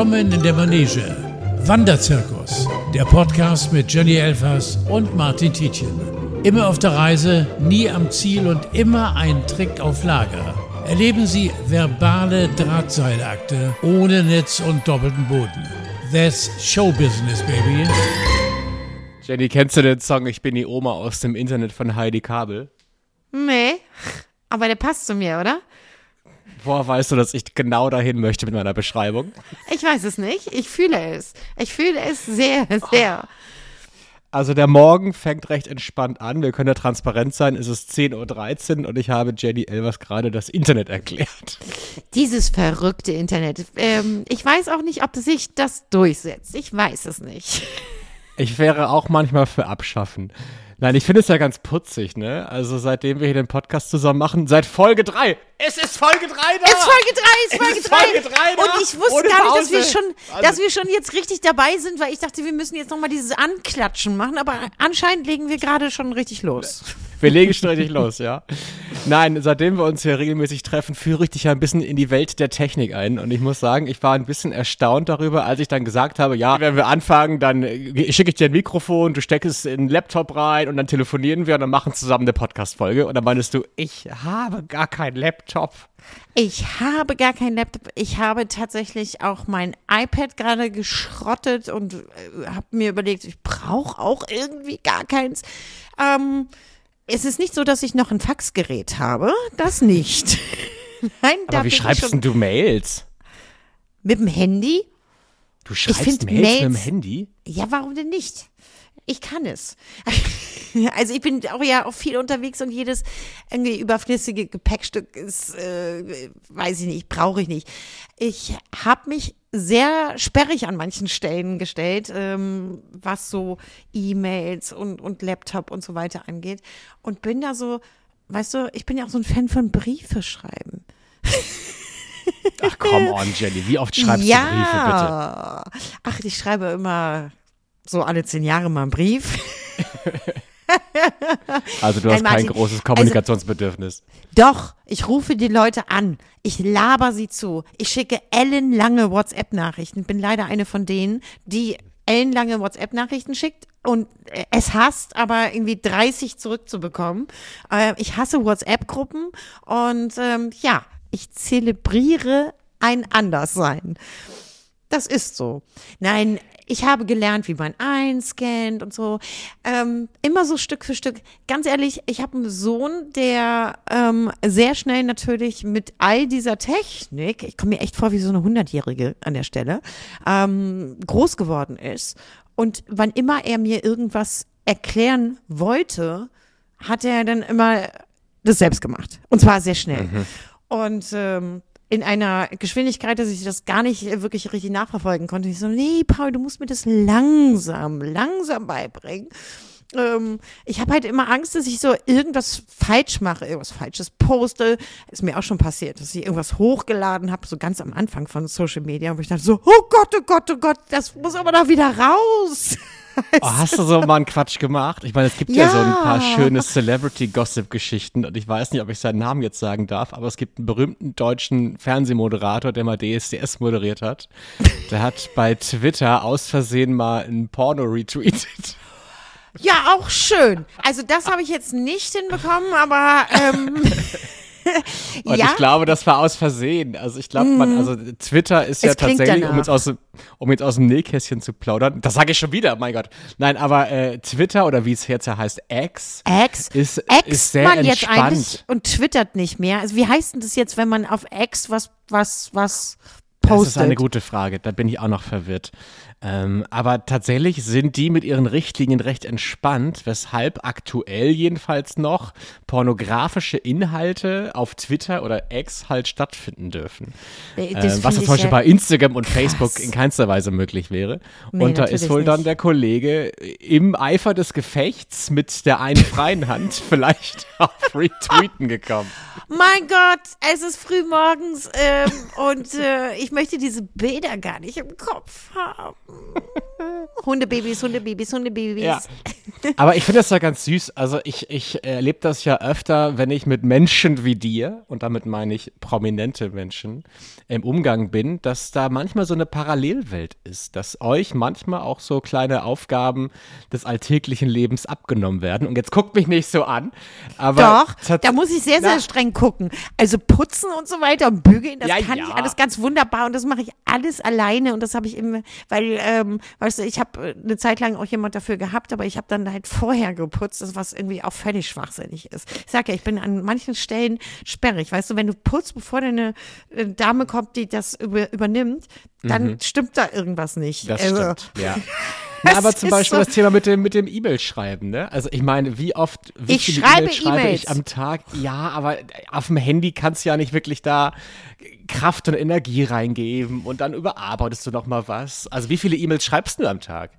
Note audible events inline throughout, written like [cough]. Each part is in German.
Willkommen in der Manege. Wanderzirkus, der Podcast mit Jenny Elfers und Martin Tietjen. Immer auf der Reise, nie am Ziel und immer ein Trick auf Lager. Erleben Sie verbale Drahtseilakte ohne Netz und doppelten Boden. That's Showbusiness, baby. Jenny, kennst du den Song Ich bin die Oma aus dem Internet von Heidi Kabel? Nee, aber der passt zu mir, oder? Woher weißt du, dass ich genau dahin möchte mit meiner Beschreibung? Ich weiß es nicht. Ich fühle es. Ich fühle es sehr, sehr. Also der Morgen fängt recht entspannt an. Wir können ja transparent sein. Es ist 10.13 Uhr und ich habe Jenny Elvers gerade das Internet erklärt. Dieses verrückte Internet. Ähm, ich weiß auch nicht, ob sich das durchsetzt. Ich weiß es nicht. Ich wäre auch manchmal für abschaffen. Nein, ich finde es ja ganz putzig, ne? Also seitdem wir hier den Podcast zusammen machen, seit Folge 3. Es ist Folge 3 da! Es ist Folge 3, es ist Folge, ist 3. Folge 3 da. Und ich wusste Ohne gar nicht, dass wir, schon, Also- dass wir schon jetzt richtig dabei sind, weil ich dachte, wir müssen jetzt nochmal dieses Anklatschen machen. Aber anscheinend legen wir gerade schon richtig los. Wir legen richtig los, ja. Nein, seitdem wir uns hier regelmäßig treffen, führe ich dich ja ein bisschen in die Welt der Technik ein. Und ich muss sagen, ich war ein bisschen erstaunt darüber, als ich dann gesagt habe, ja, wenn wir anfangen, dann äh, schicke ich dir ein Mikrofon, du steckst es in den Laptop rein und dann telefonieren wir und dann machen zusammen eine Podcast-Folge. Und dann meinst du, ich habe gar keinen Laptop. Ich habe gar keinen Laptop. Ich habe tatsächlich auch mein iPad gerade geschrottet und äh, habe mir überlegt, ich brauche auch irgendwie gar keins. Ähm, es ist nicht so, dass ich noch ein Faxgerät habe. Das nicht. [laughs] Nein, da Aber wie schreibst denn du Mails? mit dem Handy? Du schreibst find Mails, mit dem Mails- Handy? Ja, warum denn nicht? Ich kann es. [laughs] Also ich bin auch ja auch viel unterwegs und jedes irgendwie überflüssige Gepäckstück ist, äh, weiß ich nicht, brauche ich nicht. Ich habe mich sehr sperrig an manchen Stellen gestellt, ähm, was so E-Mails und, und Laptop und so weiter angeht. Und bin da so, weißt du, ich bin ja auch so ein Fan von Briefe schreiben. [laughs] Ach, come on, Jenny. Wie oft schreibst ja. du Briefe, bitte? Ach, ich schreibe immer so alle zehn Jahre mal einen Brief. [laughs] [laughs] Also du hast Nein, Martin, kein großes Kommunikationsbedürfnis. Doch, ich rufe die Leute an. Ich laber sie zu. Ich schicke ellenlange WhatsApp-Nachrichten. Bin leider eine von denen, die ellenlange WhatsApp-Nachrichten schickt und es hasst, aber irgendwie 30 zurückzubekommen. Äh, ich hasse WhatsApp-Gruppen und ähm, ja, ich zelebriere ein Anderssein. Das ist so. Nein, ich habe gelernt, wie man einscannt und so. Ähm, immer so Stück für Stück. Ganz ehrlich, ich habe einen Sohn, der ähm, sehr schnell natürlich mit all dieser Technik, ich komme mir echt vor wie so eine Hundertjährige an der Stelle, ähm, groß geworden ist. Und wann immer er mir irgendwas erklären wollte, hat er dann immer das selbst gemacht. Und zwar sehr schnell. Und ähm, in einer Geschwindigkeit, dass ich das gar nicht äh, wirklich richtig nachverfolgen konnte. Ich so, nee, Paul, du musst mir das langsam, langsam beibringen. Ähm, ich habe halt immer Angst, dass ich so irgendwas falsch mache, irgendwas Falsches poste. Ist mir auch schon passiert, dass ich irgendwas hochgeladen habe, so ganz am Anfang von Social Media, wo ich dachte so, oh Gott, oh Gott, oh Gott, das muss aber da wieder raus. [laughs] Oh, hast du so mal einen Quatsch gemacht? Ich meine, es gibt ja, Ja. so ein paar schöne Celebrity-Gossip-Geschichten und ich weiß nicht, ob ich seinen Namen jetzt sagen darf, aber es gibt einen berühmten deutschen Fernsehmoderator, der mal DSDS moderiert hat. Der hat bei Twitter aus Versehen mal ein Porno retweetet. Ja, auch schön. Also das habe ich jetzt nicht hinbekommen, aber ähm, [laughs] [laughs] Und ja. ich glaube, das war aus Versehen. Also ich glaube, man, also Twitter ist ja Es klingt tatsächlich, um jetzt, aus, dem- um jetzt aus dem Nähkästchen zu plaudern, das sage ich schon wieder, mein Gott. Nein, aber äh, Twitter oder wie es jetzt ja heißt, X, X. ist, X ist sehr man jetzt entspannt. eigentlich und twittert nicht mehr. Also wie heißt denn das jetzt, wenn man auf X was was was Das postet? ist eine gute Frage, da bin ich auch noch verwirrt. Ähm, aber tatsächlich sind die mit ihren Richtlinien recht entspannt, weshalb aktuell jedenfalls noch pornografische Inhalte auf Twitter oder X halt stattfinden dürfen. Äh, Äh, das was zum Beispiel ja bei Instagram und krass. Facebook in keinster Weise möglich wäre. Nee, und da ist wohl dann nicht. der Kollege im Eifer des Gefechts mit der einen freien Hand [laughs] vielleicht auf Retweeten gekommen. Mein Gott, es ist früh morgens ähm, und äh, ich möchte diese Bilder gar nicht im Kopf haben. [laughs] Hundebabys, Hundebabys, Hundebabys. Ja. [laughs] Aber ich finde das ja ganz süß. Also ich, ich erlebe das ja öfter, wenn ich mit Menschen wie dir, und damit meine ich prominente Menschen, im Umgang bin, dass da manchmal so eine Parallelwelt ist, dass euch manchmal auch so kleine Aufgaben des alltäglichen Lebens abgenommen werden. Und jetzt guckt mich nicht so an. Aber Doch, da muss ich sehr, sehr Na. streng gucken. Also putzen und so weiter und bügeln, das Ja, kann ja. ich alles ganz wunderbar und das mache ich alles alleine und das habe ich immer, weil, ähm, weißt du, ich habe eine Zeit lang auch jemand dafür gehabt, aber ich habe dann halt vorher geputzt, was irgendwie auch völlig schwachsinnig ist. Ich sag ja, ich bin an manchen Stellen sperrig, weißt du, wenn du putzt, bevor deine äh, Dame kommt, die das über, übernimmt, dann stimmt da irgendwas nicht. Mhm. Das Also, stimmt, [laughs] ja. [laughs] Na, aber zum Beispiel so- das Thema mit dem, mit dem E-Mail-Schreiben, ne? Also ich meine, wie oft, wie Ich viele schreibe E-Mails schreibe ich am Tag? Ja, aber auf dem Handy kannst du ja nicht wirklich da Kraft und Energie reingeben und dann überarbeitest du noch mal was. Also wie viele E-Mails schreibst du am Tag?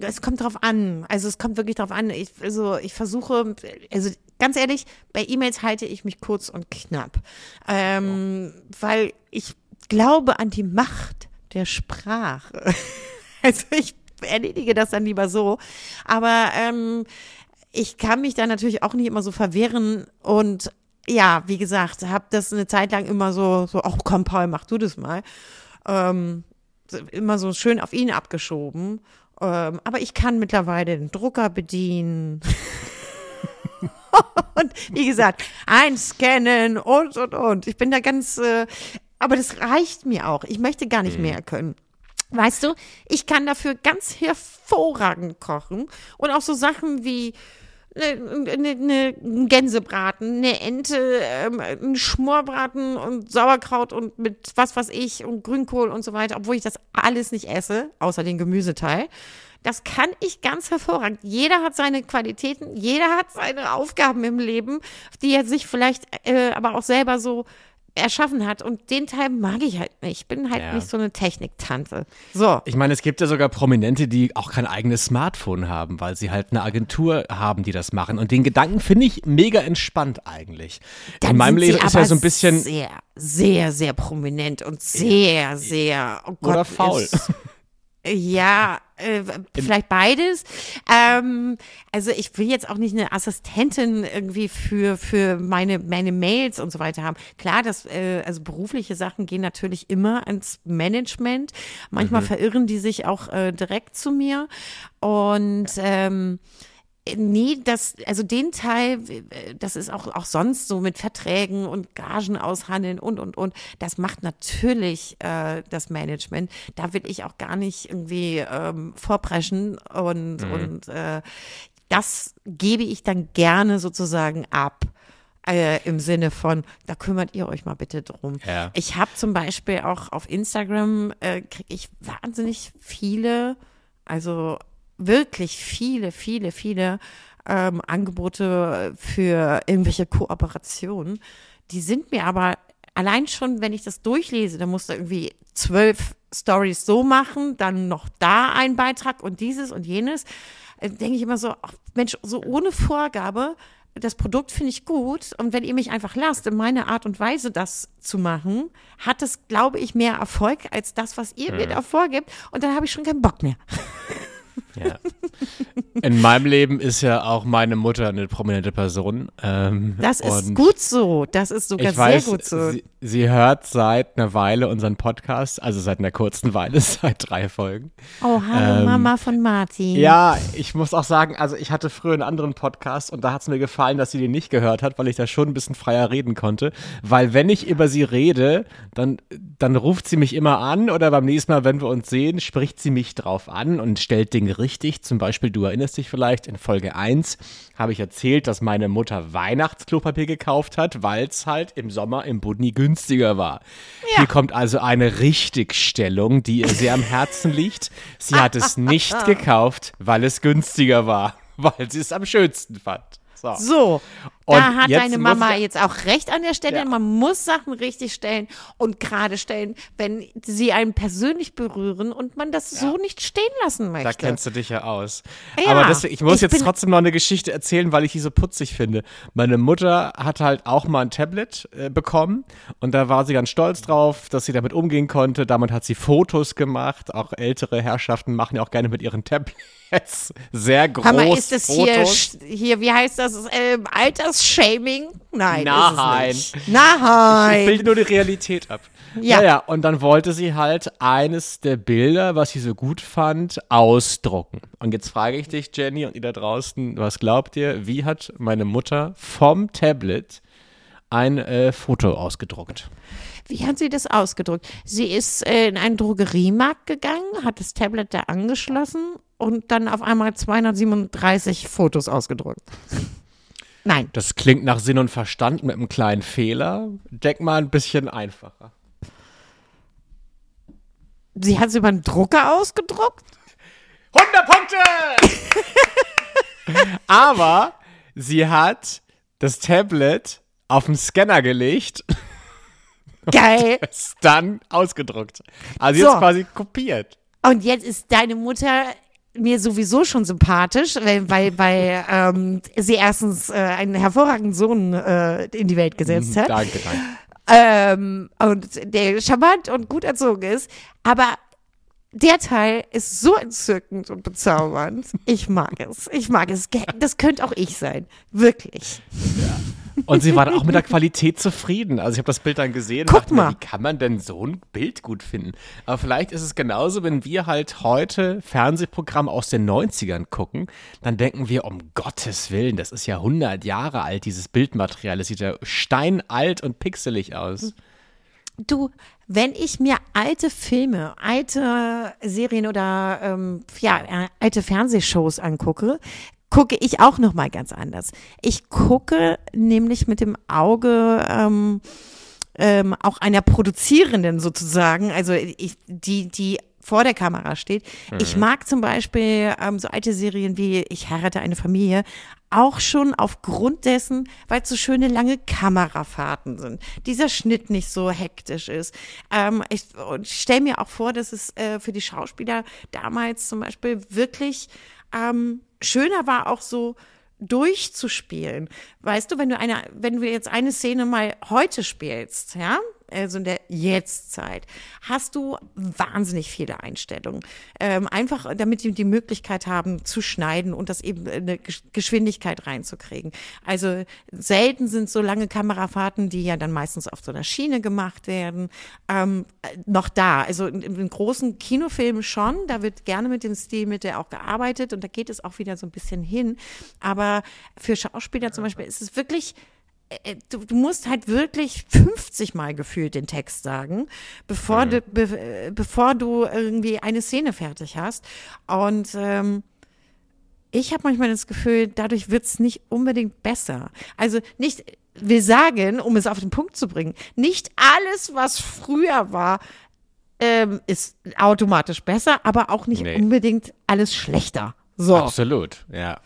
Es kommt drauf an. Also es kommt wirklich drauf an. Ich, also ich versuche, also ganz ehrlich, bei E-Mails halte ich mich kurz und knapp. Ähm, Weil ich glaube an die Macht der Sprache. [laughs] Also ich erledige das dann lieber so. Aber ähm, ich kann mich da natürlich auch nicht immer so verwehren und ja, wie gesagt, habe das eine Zeit lang immer so, so, ach komm, Paul, mach du das mal. Ähm, immer so schön auf ihn abgeschoben. Ähm, aber ich kann mittlerweile den Drucker bedienen. [laughs] und wie gesagt, einscannen und, und, und. Ich bin da ganz, äh, aber das reicht mir auch. Ich möchte gar nicht mehr können. Weißt du, ich kann dafür ganz hervorragend kochen und auch so Sachen wie eine, ne, ne, ein Gänsebraten, eine Ente, ähm, ein Schmorbraten und Sauerkraut und mit was weiß ich und Grünkohl und so weiter, obwohl ich das alles nicht esse, außer den Gemüseteil. Das kann ich ganz hervorragend. Jeder hat seine Qualitäten, jeder hat seine Aufgaben im Leben, die er sich vielleicht äh, aber auch selber so erschaffen hat. Und den Teil mag ich halt nicht. Ich bin halt Ja. nicht so eine Techniktante. So. Ich meine, es gibt ja sogar Prominente, die auch kein eigenes Smartphone haben, weil sie halt eine Agentur haben, die das machen. Und den Gedanken finde ich mega entspannt eigentlich. In meinem Leben ist ja so ein bisschen Sehr, sehr, sehr prominent und sehr, sehr. Oh Gott, oder faul. ist- Ja, äh, vielleicht beides. Ähm, also ich will jetzt auch nicht eine Assistentin irgendwie für, für meine, meine Mails und so weiter haben. Klar, das, äh, also berufliche Sachen gehen natürlich immer ans Management. Manchmal verirren die sich auch äh, direkt zu mir. Und ähm, Nee, das, also den Teil, äh, das ist auch, auch sonst so mit Verträgen und Gagen aushandeln und, und, und. Das macht natürlich äh, das Management. Da will ich auch gar nicht irgendwie ähm, vorpreschen und, und äh, das gebe ich dann gerne sozusagen ab. Äh, Im Sinne von, da kümmert ihr euch mal bitte drum. Ja. Ich habe zum Beispiel auch auf Instagram, äh, kriege ich wahnsinnig viele, also wirklich viele, viele, viele ähm, Angebote für irgendwelche Kooperationen. Die sind mir aber allein schon, wenn ich das durchlese, dann musst du irgendwie zwölf Stories so machen, dann noch da ein Beitrag und dieses und jenes. Äh, Denke ich immer so, ach, Mensch, so ohne Vorgabe, das Produkt finde ich gut und wenn ihr mich einfach lasst, in meiner Art und Weise das zu machen, hat es, glaube ich, mehr Erfolg als das, was ihr mir da vorgibt und dann habe ich schon keinen Bock mehr. [laughs] [laughs] Ja. In meinem Leben ist ja auch meine Mutter eine prominente Person. Ähm, Das ist gut so. Das ist sogar Ich weiß, sehr gut so. sie, sie hört seit einer Weile unseren Podcast, also seit einer kurzen Weile, [laughs] seit drei Folgen. oh, hallo ähm, Mama von Martin. Ja, ich muss auch sagen, also ich hatte früher einen anderen Podcast und da hat es mir gefallen, dass sie den nicht gehört hat, weil ich da schon ein bisschen freier reden konnte. Weil wenn ich über sie rede, dann, dann ruft sie mich immer an oder beim nächsten Mal, wenn wir uns sehen, spricht sie mich drauf an und stellt Dinge richtig. Zum Beispiel, du erinnerst dich vielleicht, in Folge 1 habe ich erzählt, dass meine Mutter Weihnachtsklopapier gekauft hat, weil es halt im Sommer im Budni günstiger war. Hier kommt also eine Richtigstellung, die ihr sehr am Herzen liegt. Sie hat es nicht [laughs] gekauft, weil es günstiger war, [laughs] weil sie es am schönsten fand. So. So, Und da hat deine Mama ich- jetzt auch recht an der Stelle. Ja. Man muss Sachen richtig stellen und gerade stellen, wenn sie einen persönlich berühren und man das so nicht stehen lassen möchte. Da kennst du dich ja aus. Ja, Aber deswegen, ich muss ich jetzt trotzdem noch eine Geschichte erzählen, weil ich die so putzig finde. Meine Mutter hat halt auch mal ein Tablet äh, bekommen und da war sie ganz stolz drauf, dass sie damit umgehen konnte. Damit hat sie Fotos gemacht. Auch ältere Herrschaften machen ja auch gerne mit ihren Tablets [laughs] sehr groß Hammer, ist das hier, Fotos. hier, wie heißt das, ähm, Altersshaming? Nein, Nein. ist es nicht. Nein. Ich bilde nur die Realität ab. Ja. Naja, und dann wollte sie halt eines der Bilder, was sie so gut fand, ausdrucken. Und jetzt frage ich dich, Jenny, und ihr da draußen, was glaubt ihr, wie hat meine Mutter vom Tablet ein äh, Foto ausgedruckt? Wie hat sie das ausgedrückt? Sie ist äh, in einen Drogeriemarkt gegangen, hat das Tablet da angeschlossen und dann auf einmal 237 Fotos ausgedruckt. Nein, Das klingt nach Sinn und Verstand mit einem kleinen Fehler. Denk mal ein bisschen einfacher. sie hat es über einen Drucker ausgedruckt. 100 Punkte! [laughs] Aber sie hat das Tablet auf den Scanner gelegt Geil. es dann ausgedruckt. Also So. jetzt quasi kopiert. Und jetzt ist deine Mutter mir sowieso schon sympathisch, weil, weil, weil ähm, sie erstens äh, einen hervorragenden Sohn äh, in die Welt gesetzt hat. Danke, danke. ähm, und der charmant und gut erzogen ist. Aber der Teil ist so entzückend und bezaubernd. Ich mag es. Ich mag es. Das könnte auch ich sein. Wirklich. Und sie war dann auch mit der Qualität zufrieden. Also ich habe das Bild dann gesehen und Guck dachte mir, mal. wie kann man denn so ein Bild gut finden? Aber vielleicht ist es genauso, wenn wir halt heute Fernsehprogramme aus den 90ern gucken, dann denken wir, um Gottes Willen, das ist ja 100 Jahre alt, dieses Bildmaterial. Das sieht ja steinalt und pixelig aus. Du, wenn ich mir alte Filme, alte Serien oder ähm, ja, äh, alte Fernsehshows angucke, gucke ich auch noch mal ganz anders. Ich gucke nämlich mit dem Auge ähm, ähm, auch einer Produzierenden sozusagen, also ich, die, die vor der Kamera steht. Ich mag zum Beispiel ähm, so alte Serien wie Ich heirate eine Familie auch schon aufgrund dessen, weil es so schöne lange Kamerafahrten sind. Dieser Schnitt nicht so hektisch ist. Ähm, ich ich stelle mir auch vor, dass es äh, für die Schauspieler damals zum Beispiel wirklich ähm, schöner war, auch so durchzuspielen. Weißt du, wenn du eine, wenn du jetzt eine Szene mal heute spielst, ja, also in der Jetztzeit, hast du wahnsinnig viele Einstellungen. Ähm, einfach, damit die die Möglichkeit haben zu schneiden und das eben in eine Gesch- Geschwindigkeit reinzukriegen. Also selten sind so lange Kamerafahrten, die ja dann meistens auf so einer Schiene gemacht werden, ähm, äh, noch da. Also in, in großen Kinofilmen schon, da wird gerne mit dem Stilmittel auch gearbeitet und da geht es auch wieder so ein bisschen hin. Aber für Schauspieler zum Beispiel ist es wirklich du, du musst halt wirklich 50 Mal gefühlt den Text sagen, bevor, du, be, äh, bevor du irgendwie eine Szene fertig hast. Und ähm, ich habe manchmal das Gefühl, dadurch wird's nicht unbedingt besser. Also nicht, wir sagen, um es auf den Punkt zu bringen, nicht alles, was früher war, ähm, ist automatisch besser, aber auch nicht Nee. unbedingt alles schlechter. So. Absolut, ja.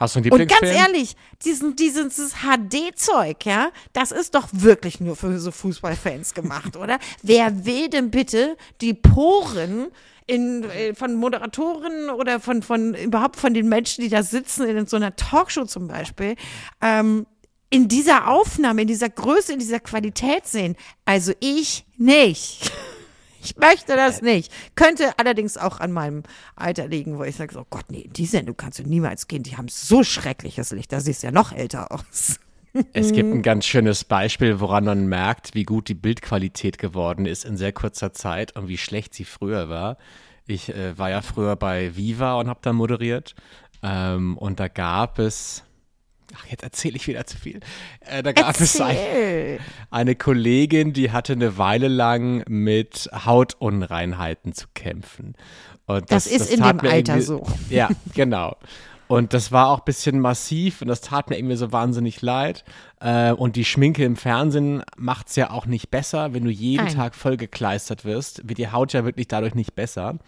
Hast du einen Und ganz ehrlich, diesen, dieses HD-Zeug, ja, das ist doch wirklich nur für so Fußballfans gemacht, oder? Wer will denn bitte die Poren in, äh, von Moderatoren oder von, von überhaupt von den Menschen, die da sitzen, in so einer Talkshow zum Beispiel, ähm, in dieser Aufnahme, in dieser Größe, in dieser Qualität sehen? Also ich nicht. Ich möchte das nicht. Könnte allerdings auch an meinem Alter liegen, wo ich sage, oh Gott, nee, die Sendung kannst du niemals gehen. Die haben so schreckliches Licht. Da siehst du ja noch älter aus. Es gibt ein [laughs] ganz schönes Beispiel, woran man merkt, wie gut die Bildqualität geworden ist in sehr kurzer Zeit und wie schlecht sie früher war. Ich äh, war ja früher bei Viva und habe da moderiert. Ähm, und da gab es. Ach, jetzt erzähle ich wieder zu viel. Äh, da gab es ein, eine Kollegin, die hatte eine Weile lang mit Hautunreinheiten zu kämpfen. Und Das ist in tat dem Alter so. Ja, genau. Und das war auch ein bisschen massiv und das tat mir irgendwie so wahnsinnig leid. Äh, und die Schminke im Fernsehen macht es ja auch nicht besser. Wenn du jeden Nein. Tag vollgekleistert wirst, wird die Haut ja wirklich dadurch nicht besser.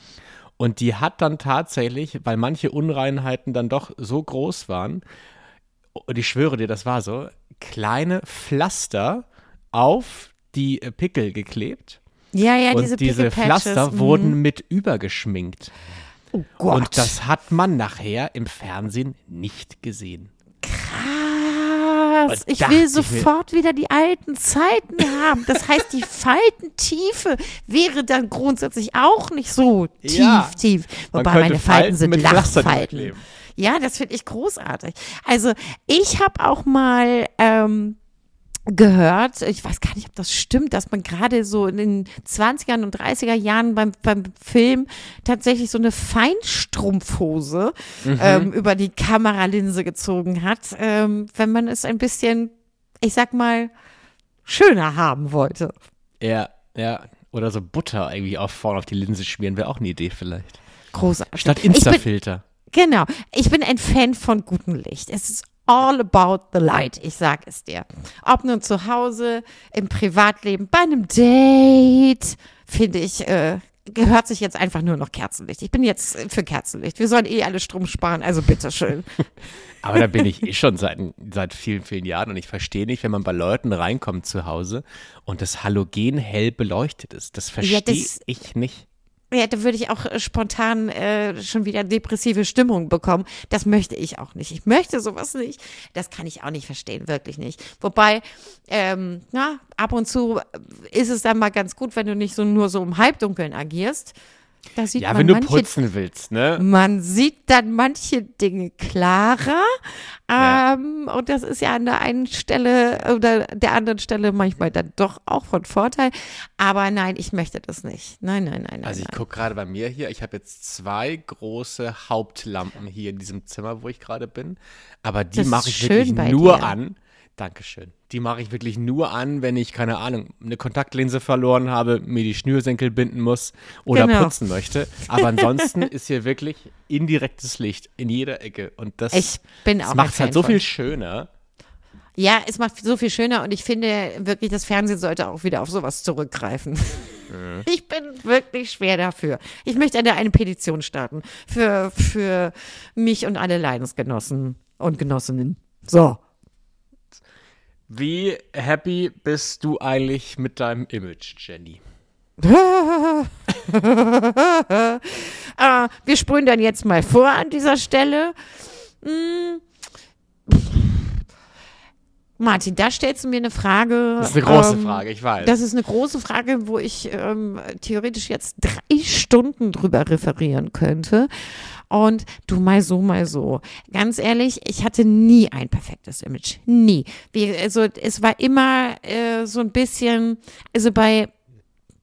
Und die hat dann tatsächlich, weil manche Unreinheiten dann doch so groß waren, und ich schwöre dir, das war so, kleine Pflaster auf die äh, Pickel geklebt. Ja, ja, und diese, diese Pflaster mhm. wurden mit übergeschminkt. Oh Gott. Und das hat man nachher im Fernsehen nicht gesehen. Krass. Und Ich will sofort wieder die alten Zeiten haben. Das heißt, die [laughs] Faltentiefe wäre dann grundsätzlich auch nicht so tief, Ja. tief. Wobei meine Falten Falten sind Lachfalten. Ja, das finde ich großartig. Also ich habe auch mal ähm, gehört, ich weiß gar nicht, ob das stimmt, dass man gerade so in den 20er und 30er Jahren beim, beim Film tatsächlich so eine Feinstrumpfhose ähm, über die Kameralinse gezogen hat, ähm, wenn man es ein bisschen, ich sag mal, schöner haben wollte. Ja, ja. Oder so Butter irgendwie auf vorne auf die Linse schmieren, wäre auch eine Idee vielleicht. Großartig. Statt Insta-Filter. Genau. Ich bin ein Fan von gutem Licht. Es ist all about the light. Ich sag es dir. Ob nun zu Hause, im Privatleben, bei einem Date, finde ich, äh, gehört sich jetzt einfach nur noch Kerzenlicht. Ich bin jetzt für Kerzenlicht. Wir sollen eh alle Strom sparen, also bitteschön. [laughs] Aber da bin ich eh schon seit, seit vielen, vielen Jahren und ich verstehe nicht, wenn man bei Leuten reinkommt zu Hause und das Halogen hell beleuchtet ist. Das verstehe das- ich nicht. Ja, da würde ich auch äh, spontan äh, schon wieder depressive Stimmung bekommen. Das möchte ich auch nicht. Ich möchte sowas nicht. Das kann ich auch nicht verstehen, wirklich nicht. Wobei, ähm, na, ab und zu ist es dann mal ganz gut, wenn du nicht so nur so im Halbdunkeln agierst. Da sieht Ja, man wenn du manche, putzen willst, ne? man sieht dann manche Dinge klarer. Ja. Ähm, und das ist ja an der einen Stelle oder der anderen Stelle manchmal dann doch auch von Vorteil. Aber nein, ich möchte das nicht. Nein, nein, nein, nein. Also ich nein. gucke gerade bei mir hier, ich habe jetzt zwei große Hauptlampen hier in diesem Zimmer, wo ich gerade bin. Aber die mache ich wirklich bei nur dir. an. Dankeschön. Die mache ich wirklich nur an, wenn ich, keine Ahnung, eine Kontaktlinse verloren habe, mir die Schnürsenkel binden muss oder Genau. putzen möchte. Aber ansonsten ist hier wirklich indirektes Licht in jeder Ecke. Und das, Ich bin auch das macht es halt so viel schöner. Ja, es macht so viel schöner und ich finde wirklich, das Fernsehen sollte auch wieder auf sowas zurückgreifen. Ich bin wirklich schwer dafür. Ich möchte eine, eine Petition starten für, für mich und alle Leidensgenossen und Genossinnen. So. Wie happy bist du eigentlich mit deinem Image, Jenny? äh, [laughs] wir sprühen dann jetzt mal vor an dieser Stelle. Hm. Martin, da stellst du mir eine Frage. Das ist eine große ähm, Frage, ich weiß. Das ist eine große Frage, wo ich ähm, theoretisch jetzt drei Stunden drüber referieren könnte. Und du mal so, mal so. Ganz ehrlich, ich hatte nie ein perfektes Image. Nie. Wie, also es war immer äh, so ein bisschen, also bei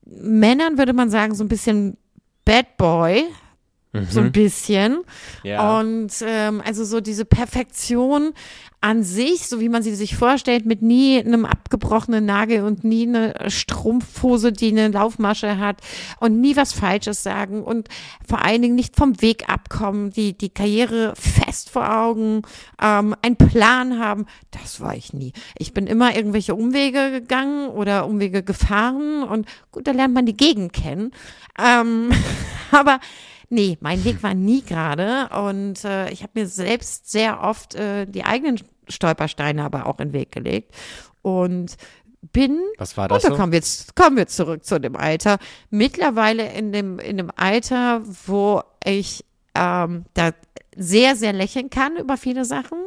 Männern würde man sagen, so ein bisschen Bad Boy. So ein bisschen. Mhm. Ja. Und ähm, also so diese Perfektion an sich, so wie man sie sich vorstellt, mit nie einem abgebrochenen Nagel und nie eine Strumpfhose, die eine Laufmasche hat und nie was Falsches sagen und vor allen Dingen nicht vom Weg abkommen, die, die Karriere fest vor Augen, ähm, einen Plan haben, das war ich nie. Ich bin immer irgendwelche Umwege gegangen oder Umwege gefahren und gut, da lernt man die Gegend kennen. Ähm, [laughs] aber Nee, mein Weg war nie gerade und äh, ich habe mir selbst sehr oft äh, die eigenen Stolpersteine aber auch in den Weg gelegt und bin Was war und das da so? kommen wir jetzt kommen wir zurück zu dem Alter mittlerweile in dem in dem Alter, wo ich ähm, da sehr sehr lächeln kann über viele Sachen,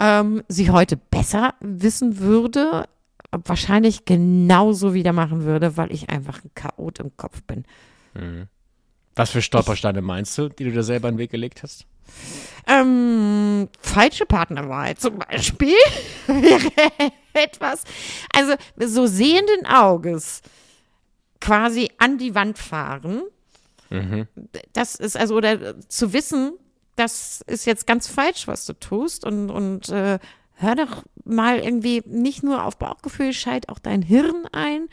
ähm, sie heute besser wissen würde, wahrscheinlich genauso wieder machen würde, weil ich einfach ein Chaot im Kopf bin. Was für Stolpersteine meinst du, die du dir selber in den Weg gelegt hast? Ähm, falsche Partnerwahl zum Beispiel [laughs] wäre etwas, also so sehenden Auges quasi an die Wand fahren. Das ist also, oder zu wissen, das ist jetzt ganz falsch, was du tust und, und äh, hör doch mal irgendwie nicht nur auf Bauchgefühl, schalt auch dein Hirn ein.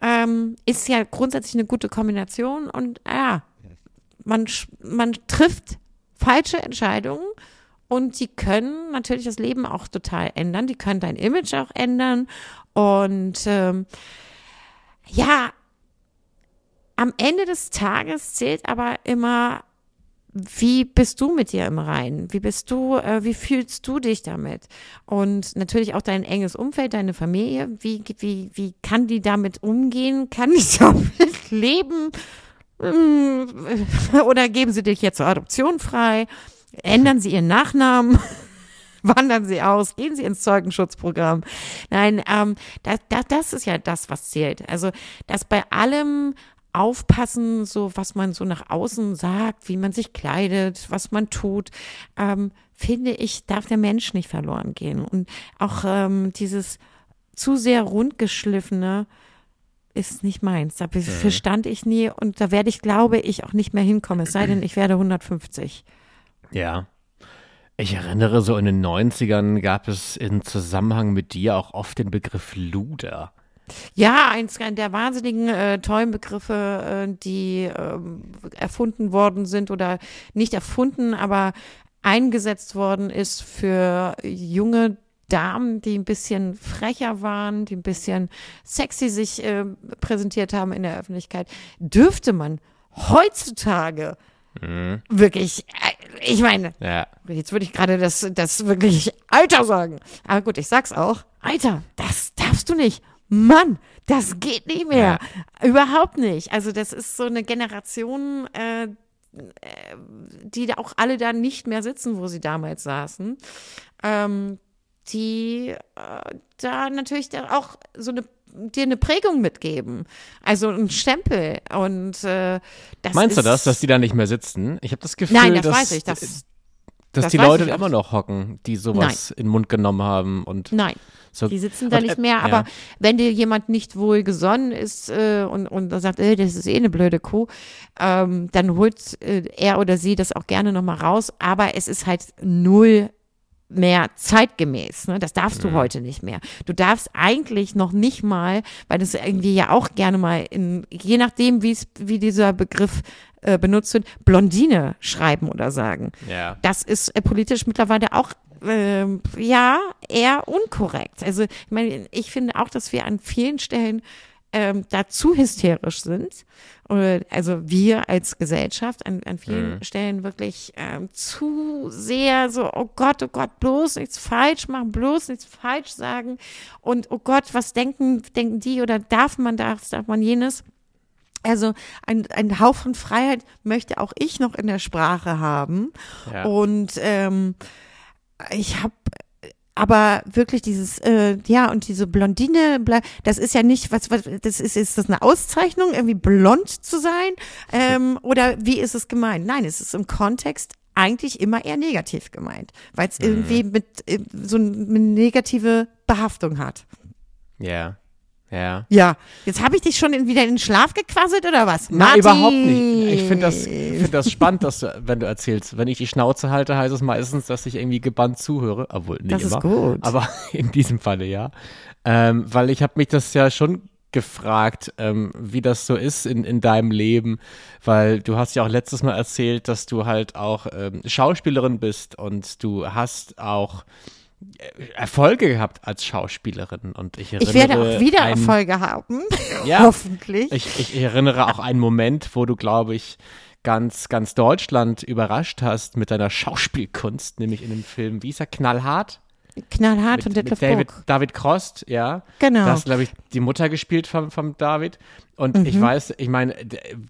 Ähm, ist ja grundsätzlich eine gute Kombination und ja, man, man trifft falsche Entscheidungen und die können natürlich das Leben auch total ändern. Die können dein Image auch ändern. Und ähm, ja, am Ende des Tages zählt aber immer wie bist du mit dir im Reinen? Wie bist du, äh, wie fühlst du dich damit? Und natürlich auch dein enges Umfeld, deine Familie. Wie, wie, wie kann die damit umgehen? Kann die [laughs] damit leben? Mm, [laughs] Oder geben sie dich jetzt zur Adoption frei? Ändern sie ihren Nachnamen? [laughs] Wandern sie aus? Gehen sie ins Zeugenschutzprogramm? Nein, ähm, das, das, das ist ja das, was zählt. Also, dass bei allem aufpassen, so was man so nach außen sagt, wie man sich kleidet, was man tut, ähm, finde ich, darf der Mensch nicht verloren gehen. Und auch ähm, dieses zu sehr rundgeschliffene ist nicht meins. Da verstand ich nie und da werde ich, glaube ich, auch nicht mehr hinkommen. Es sei denn, ich werde 150. Ja. Ich erinnere, so in den 90ern gab es in Zusammenhang mit dir auch oft den Begriff Luder. Ja, eins der wahnsinnigen äh, tollen Begriffe, äh, die ähm, erfunden worden sind oder nicht erfunden, aber eingesetzt worden ist für junge Damen, die ein bisschen frecher waren, die ein bisschen sexy sich äh, präsentiert haben in der Öffentlichkeit, dürfte man heutzutage wirklich, äh, ich meine, Ja. Jetzt würde ich gerade das, das wirklich Alter sagen. Aber gut, ich sag's auch. Alter, das darfst du nicht. Mann, das geht nicht mehr. Überhaupt nicht. Also das ist so eine Generation, äh, äh, die da auch alle da nicht mehr sitzen, wo sie damals saßen. Ähm, die äh, da natürlich da auch so eine dir eine Prägung mitgeben. Also ein Stempel. Und äh, das Meinst du ist, das, dass die da nicht mehr sitzen? Ich habe das Gefühl, Nein, das dass, weiß ich. Das, dass das die Leute immer noch hocken, die sowas in den Mund genommen haben und Nein. so. Die sitzen da nicht äh, mehr, ja. aber wenn dir jemand nicht wohl gesonnen ist äh, und, und sagt, äh, das ist eh eine blöde Kuh, ähm, dann holt äh, er oder sie das auch gerne nochmal raus, aber es ist halt null mehr zeitgemäß. Ne? Das darfst du heute nicht mehr. Du darfst eigentlich noch nicht mal, weil das irgendwie ja auch gerne mal in, je nachdem, wie es, wie dieser Begriff äh, benutzt wird, Blondine schreiben oder sagen. Ja. Das ist äh, politisch mittlerweile auch ähm, ja eher unkorrekt. Also ich meine, ich finde auch, dass wir an vielen Stellen ähm, da zu hysterisch sind. Oder, also wir als Gesellschaft an, an vielen Stellen wirklich ähm, zu sehr so, oh Gott, oh Gott, bloß nichts falsch machen, bloß nichts falsch sagen. Und oh Gott, was denken, denken die oder darf man das, darf man jenes? Also ein, ein Hauch von Freiheit möchte auch ich noch in der Sprache haben. Ja. Und ähm, ich habe aber wirklich dieses, äh, ja, und diese Blondine, bla- das ist ja nicht, was, was das ist, ist das eine Auszeichnung, irgendwie blond zu sein? Ähm, oder wie ist es gemeint? Nein, es ist im Kontext eigentlich immer eher negativ gemeint, weil es irgendwie mit äh, so eine negative Behaftung hat. Ja. Ja. Ja, jetzt habe ich dich schon in, wieder in den Schlaf gequasselt oder was? Nein, Martin! überhaupt nicht. Ich finde das, find das spannend, dass du, wenn du erzählst. Wenn ich die Schnauze halte, heißt es meistens, dass ich irgendwie gebannt zuhöre. Obwohl, nicht Das ist immer. gut. Aber [laughs] in diesem Falle ja. Ähm, weil ich habe mich das ja schon gefragt, ähm, wie das so ist in, in deinem Leben, weil du hast ja auch letztes Mal erzählt, dass du halt auch ähm, Schauspielerin bist und du hast auch Erfolge gehabt als Schauspielerin und ich erinnere Ich werde auch wieder ein- Erfolge haben. [laughs] Ja. Hoffentlich. ich, ich erinnere auch einen Moment, wo du, glaube ich, ganz, ganz Deutschland überrascht hast mit deiner Schauspielkunst, nämlich in dem Film, wie ist er, Knallhart? Knallhart Mit, von mit Detlef David, Book. David Crost, ja. Genau. Da hast glaube ich, die Mutter gespielt von, von David. Und Mhm. ich weiß, ich meine,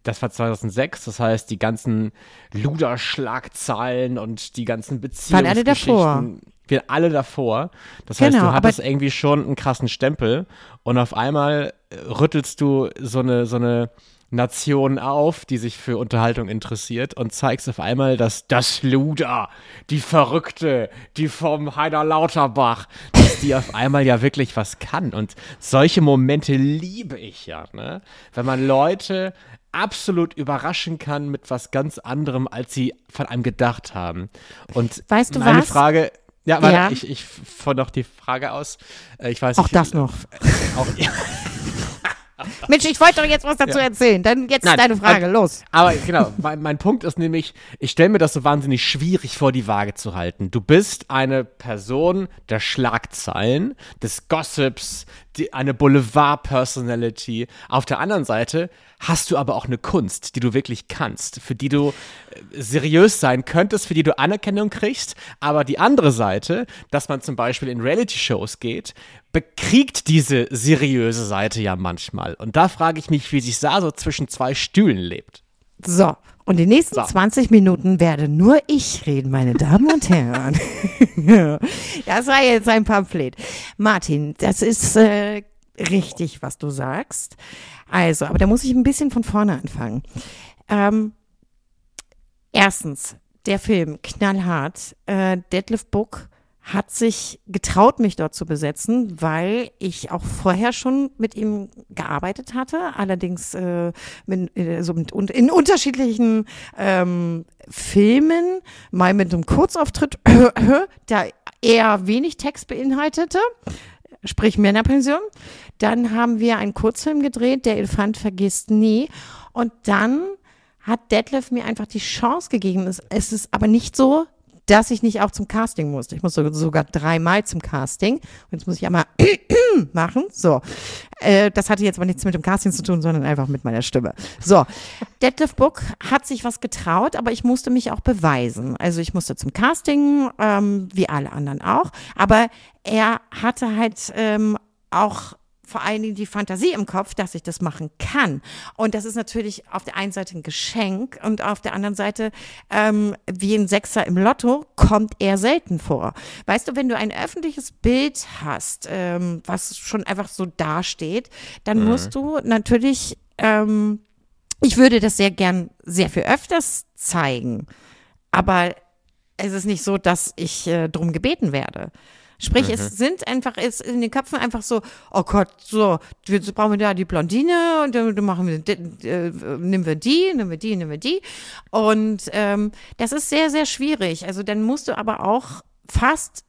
das war 2006, das heißt, die ganzen Luderschlagzeilen und die ganzen Waren alle davor. Wir alle davor. Das heißt, Genau, du aber- hattest irgendwie schon einen krassen Stempel und auf einmal äh, rüttelst du so eine, so eine Nation auf, die sich für Unterhaltung interessiert und zeigst auf einmal, dass das Luder, die Verrückte, die vom Heider Lauterbach, dass die auf einmal ja wirklich was kann. Und solche Momente liebe ich ja, ne? Wenn man Leute absolut überraschen kann mit was ganz anderem, als sie von einem gedacht haben. Und Weißt du meine was? Frage, ja, warte, Ja. ich, ich führe noch die Frage aus. Äh, Ich weiß Auch nicht, das noch. Auch, [laughs] Mensch, ich wollte doch jetzt was dazu erzählen. Dann jetzt Nein, deine Frage, los. Aber genau, mein, mein Punkt ist nämlich, ich stelle mir das so wahnsinnig schwierig vor, die Waage zu halten. Du bist eine Person der Schlagzeilen, des Gossips, die, eine Boulevard-Personality. Auf der anderen Seite hast du aber auch eine Kunst, die du wirklich kannst, für die du äh, seriös sein könntest, für die du Anerkennung kriegst. Aber die andere Seite, dass man zum Beispiel in Reality-Shows geht, bekriegt diese seriöse Seite ja manchmal. Und da frage ich mich, wie sich da so zwischen zwei Stühlen lebt. So, und die nächsten So. 20 Minuten werde nur ich reden, meine Damen und Herren. [laughs] das war jetzt ein Pamphlet. Martin, das ist äh, richtig, was du sagst. Also, aber da muss ich ein bisschen von vorne anfangen. Ähm, erstens, der Film, knallhart. Äh, Deadlift Book hat sich getraut, mich dort zu besetzen, weil ich auch vorher schon mit ihm gearbeitet hatte, allerdings äh, mit, äh, so mit, in unterschiedlichen ähm, Filmen, mal mit einem Kurzauftritt, [clears throat] der eher wenig Text beinhaltete, sprich Männerpension. Dann haben wir einen Kurzfilm gedreht, Der Elefant vergisst nie. Und dann hat Detlef mir einfach die Chance gegeben. Es ist aber nicht so, dass ich nicht auch zum Casting musste. Ich musste sogar dreimal zum Casting. Und jetzt muss ich einmal [clears throat] machen. So. Äh, das hatte jetzt aber nichts mit dem Casting zu tun, sondern einfach mit meiner Stimme. So. Detlef Book hat sich was getraut, aber ich musste mich auch beweisen. Also ich musste zum Casting, ähm, wie alle anderen auch. Aber er hatte halt ähm, auch vor allen Dingen die Fantasie im Kopf, dass ich das machen kann. Und das ist natürlich auf der einen Seite ein Geschenk und auf der anderen Seite, ähm, wie ein Sechser im Lotto, kommt er selten vor. Weißt du, wenn du ein öffentliches Bild hast, ähm, was schon einfach so dasteht, dann musst du natürlich, ähm, ich würde das sehr gern sehr viel öfters zeigen, aber es ist nicht so, dass ich äh, drum gebeten werde. Sprich, es sind einfach, es in den Köpfen einfach so, oh Gott, so, jetzt brauchen wir da die Blondine und dann, machen wir, äh, nehmen wir die, nehmen wir die, nehmen wir die. Und ähm, das ist sehr, sehr schwierig. Also dann musst du aber auch fast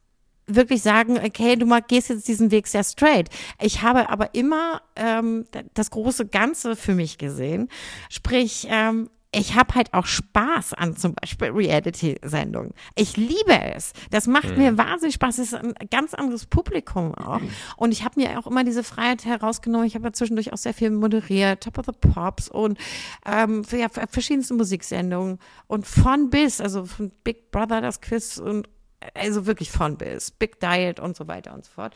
wirklich sagen, okay, du gehst jetzt diesen Weg sehr straight. Ich habe aber immer ähm, das große Ganze für mich gesehen. Sprich, ähm, ich habe halt auch Spaß an zum Beispiel Reality-Sendungen. Ich liebe es. Das macht mir wahnsinnig Spaß. Es ist ein ganz anderes Publikum auch. Und ich habe mir auch immer diese Freiheit herausgenommen. Ich habe ja zwischendurch auch sehr viel moderiert, Top of the Pops und ähm, ja, verschiedenste Musiksendungen und von bis, also von Big Brother das Quiz und also wirklich von bis, Big Diet und so weiter und so fort.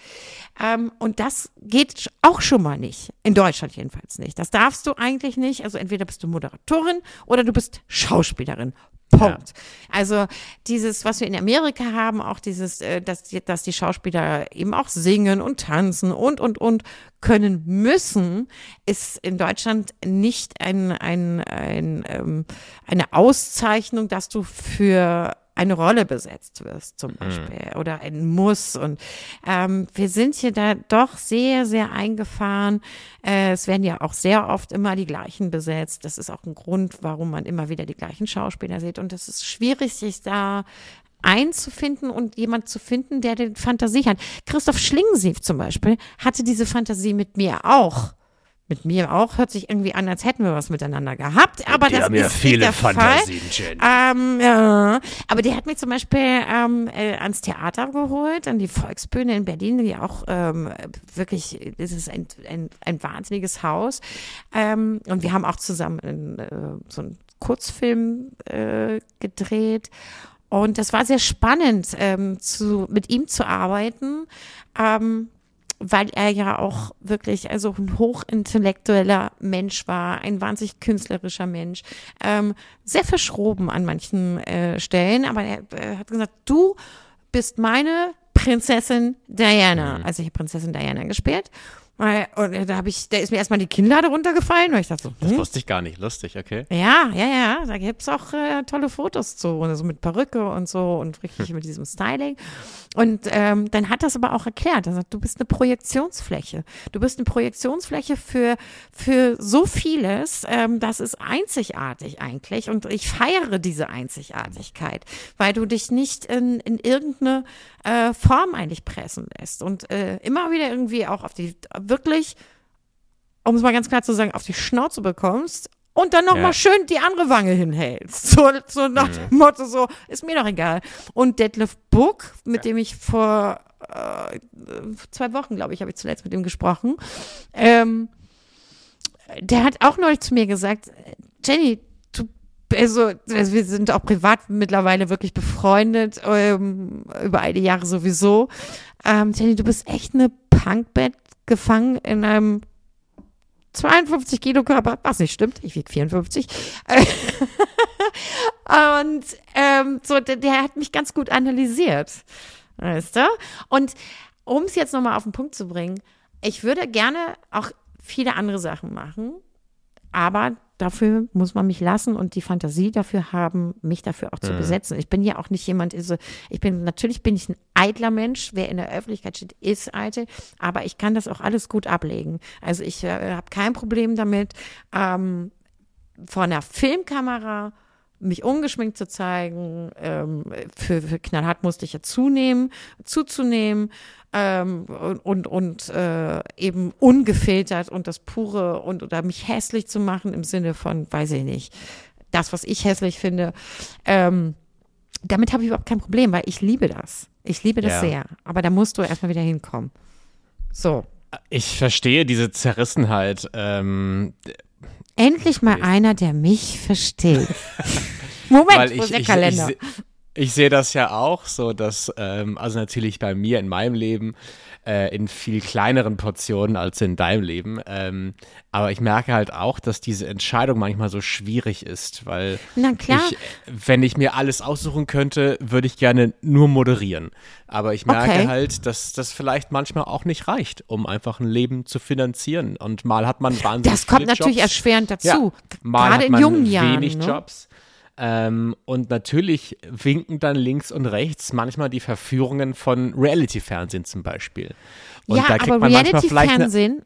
Ähm, und das geht auch schon mal nicht. In Deutschland jedenfalls nicht. Das darfst du eigentlich nicht. Also entweder bist du Moderatorin oder du bist Schauspielerin. Punkt. Also dieses, was wir in Amerika haben, auch dieses, äh, dass, die- dass die Schauspieler eben auch singen und tanzen und, und, und können müssen, ist in Deutschland nicht ein, ein, ein, ähm, eine Auszeichnung, dass du für eine Rolle besetzt wirst zum Beispiel oder ein Muss und ähm, wir sind hier da doch sehr, sehr eingefahren. Äh, es werden ja auch sehr oft immer die gleichen besetzt. Das ist auch ein Grund, warum man immer wieder die gleichen Schauspieler sieht und es ist schwierig, sich da einzufinden und jemand zu finden, der die Fantasie hat. Christoph Schlingensief zum Beispiel hatte diese Fantasie mit mir auch. Mit mir auch hört sich irgendwie an, als hätten wir was miteinander gehabt. Aber das ist nicht der Fall. Jen. Ähm, ja. Aber der hat mich zum Beispiel ähm, äh, ans Theater geholt, an die Volksbühne in Berlin, die auch ähm, wirklich, das ist ein, ein, ein wahnsinniges Haus. Ähm, und wir haben auch zusammen in, äh, so einen Kurzfilm äh, gedreht. Und das war sehr spannend, ähm, zu, mit ihm zu arbeiten. Ähm, weil er ja auch wirklich also ein hochintellektueller Mensch war, ein wahnsinnig künstlerischer Mensch, ähm, sehr verschroben an manchen äh, Stellen, aber er äh, hat gesagt, du bist meine Prinzessin Diana. Also ich habe Prinzessin Diana gespielt. Weil- Und da habe ich, da ist mir erstmal die Kinnlade runtergefallen, weil ich dachte so, Das hm? wusste ich gar nicht. Lustig, okay. Ja, ja, ja, da gibt's auch äh, tolle Fotos zu, und so mit Perücke und so und richtig [laughs] mit diesem Styling. Und ähm, dann hat das aber auch erklärt, er sagt, du bist eine Projektionsfläche. Du bist eine Projektionsfläche für, für so vieles, ähm, das ist einzigartig eigentlich und ich feiere diese Einzigartigkeit, weil du dich nicht in, in irgendeine äh, Form eigentlich pressen lässt und äh, immer wieder irgendwie auch auf die, wirklich um es mal ganz klar zu sagen, auf die Schnauze bekommst und dann noch Ja. mal schön die andere Wange hinhältst. So, so nach dem Motto so, ist mir doch egal. Und Detlef Book, mit dem ich vor äh, zwei Wochen, glaube ich, habe ich zuletzt mit ihm gesprochen. Ähm, der hat auch neulich zu mir gesagt, Jenny, du, also, also wir sind auch privat mittlerweile wirklich befreundet, ähm, über eine Jahre sowieso. Ähm, Jenny, du bist echt eine Punkbett gefangen in einem 52 Kilo Körper, was nicht stimmt, ich wiege 54. [laughs] und ähm, so, der, der, hat mich ganz gut analysiert. Weißt du? Und um es jetzt nochmal auf den Punkt zu bringen, ich würde gerne auch viele andere Sachen machen, aber dafür muss man mich lassen und die Fantasie dafür haben, mich dafür auch zu mhm. besetzen. Ich bin ja auch nicht jemand, also ich bin, natürlich bin ich ein eitler Mensch, wer in der Öffentlichkeit steht, ist eitel, aber ich kann das auch alles gut ablegen. Also ich äh, habe kein Problem damit, ähm, vor einer Filmkamera mich ungeschminkt zu zeigen. Ähm, für, für knallhart musste ich ja zunehmen, zuzunehmen ähm, und, und äh, eben ungefiltert und das pure und oder mich hässlich zu machen im Sinne von, weiß ich nicht, das, was ich hässlich finde. Ähm, damit habe ich überhaupt kein Problem, weil ich liebe das. Ich liebe das ja. sehr. Aber da musst du erstmal wieder hinkommen. So. Ich verstehe diese Zerrissenheit. Ähm, Endlich mal einer, der mich versteht. [laughs] Moment, wo ist der Kalender? Ich, ich, ich sehe das ja auch so, dass, ähm, also natürlich bei mir in meinem Leben äh, in viel kleineren Portionen als in deinem Leben. Ähm, aber ich merke halt auch, dass diese Entscheidung manchmal so schwierig ist, weil ich, wenn ich mir alles aussuchen könnte, würde ich gerne nur moderieren. Aber ich merke okay. halt, dass das vielleicht manchmal auch nicht reicht, um einfach ein Leben zu finanzieren. Und mal hat man wahnsinnig Das kommt natürlich Jobs. erschwerend dazu. Ja, mal Gerade hat man in jungen Jahren. Wenig ne? Jobs. Ähm, und natürlich winken dann links und rechts manchmal die Verführungen von Reality-Fernsehen zum Beispiel. Und ja, aber Reality-Fernsehen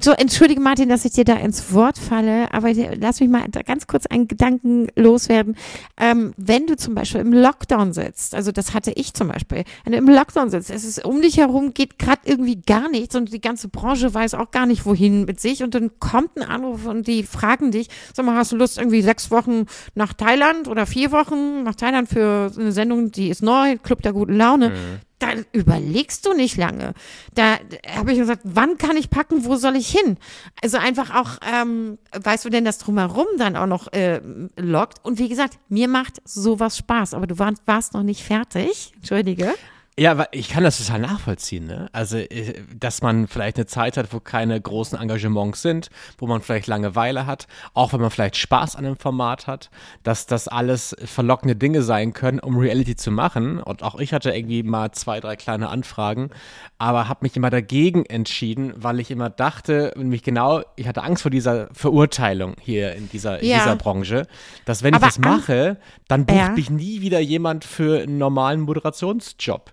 so, entschuldige Martin, dass ich dir da ins Wort falle, aber lass mich mal ganz kurz einen Gedanken loswerden. Ähm, wenn du zum Beispiel im Lockdown sitzt, also das hatte ich zum Beispiel, wenn du im Lockdown sitzt, es ist um dich herum geht gerade irgendwie gar nichts und die ganze Branche weiß auch gar nicht wohin mit sich und dann kommt ein Anruf und die fragen dich, sag mal, hast du Lust irgendwie sechs Wochen nach Thailand oder vier Wochen nach Thailand für eine Sendung, die ist neu, Club der guten Laune. Mhm da überlegst du nicht lange. Da habe ich gesagt, wann kann ich packen, wo soll ich hin? Also einfach auch, ähm, weißt du denn, das drumherum dann auch noch äh, lockt. Und wie gesagt, mir macht sowas Spaß. Aber du warst noch nicht fertig. Entschuldige. Ja, aber ich kann das total nachvollziehen. Ne? Also, äh, dass man vielleicht eine Zeit hat, wo keine großen Engagements sind, wo man vielleicht Langeweile hat, auch wenn man vielleicht Spaß an einem Format hat, dass das alles verlockende Dinge sein können, um Reality zu machen. Und auch ich hatte irgendwie mal zwei, drei kleine Anfragen, aber habe mich immer dagegen entschieden, weil ich immer dachte, mich genau, ich hatte Angst vor dieser Verurteilung hier in dieser, ja. dieser Branche, dass wenn aber ich das mache, dann bucht ja. mich nie wieder jemand für einen normalen Moderationsjob.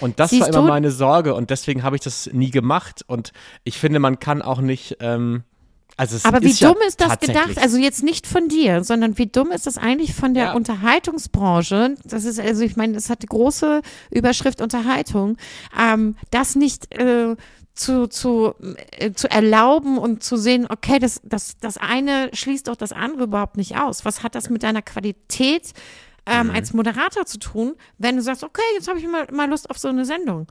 Und das Siehst war immer du? meine Sorge und deswegen habe ich das nie gemacht. Und ich finde, man kann auch nicht. Ähm, also Aber wie dumm ja ist das gedacht? Also jetzt nicht von dir, sondern wie dumm ist das eigentlich von der ja. Unterhaltungsbranche? Das ist, also ich meine, es hat die große Überschrift Unterhaltung, ähm, das nicht äh, zu, zu, äh, zu erlauben und zu sehen, okay, das, das, das eine schließt doch das andere überhaupt nicht aus. Was hat das mit deiner Qualität ähm, mhm. als Moderator zu tun, wenn du sagst, okay, jetzt habe ich mal, mal Lust auf so eine Sendung.